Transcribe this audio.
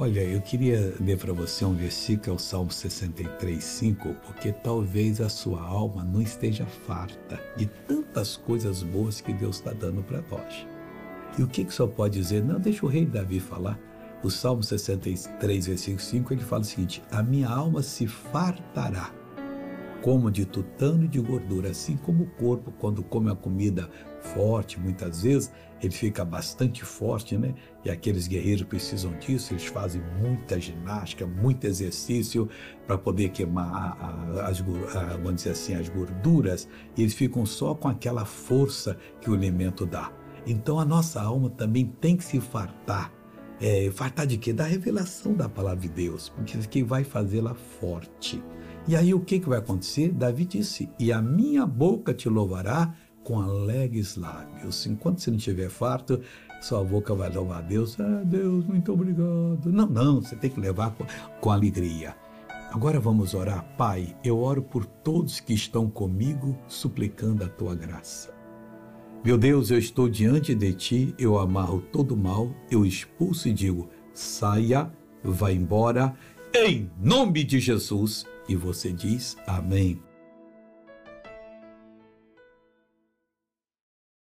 Olha, eu queria ler para você um versículo, é o Salmo 63, 5, porque talvez a sua alma não esteja farta de tantas coisas boas que Deus está dando para nós. E o que, que só pode dizer? Não, deixa o rei Davi falar. O Salmo 63, versículo 5, ele fala o seguinte: A minha alma se fartará como de tutano e de gordura, assim como o corpo, quando come a comida forte, muitas vezes, ele fica bastante forte, né? E aqueles guerreiros precisam disso, eles fazem muita ginástica, muito exercício para poder queimar as, vamos dizer assim, as gorduras, e eles ficam só com aquela força que o alimento dá. Então a nossa alma também tem que se fartar. É, fartar de quê? Da revelação da palavra de Deus, porque isso que vai fazê-la forte. E aí o que, que vai acontecer? Davi disse: E a minha boca te louvará com alegres lábios. Enquanto você não estiver farto, sua boca vai louvar a Deus. Ah, Deus, muito obrigado. Não, não, você tem que levar com, com alegria. Agora vamos orar. Pai, eu oro por todos que estão comigo, suplicando a tua graça. Meu Deus, eu estou diante de ti, eu amarro todo mal, eu expulso e digo: saia, vá embora, em nome de Jesus. E você diz amém.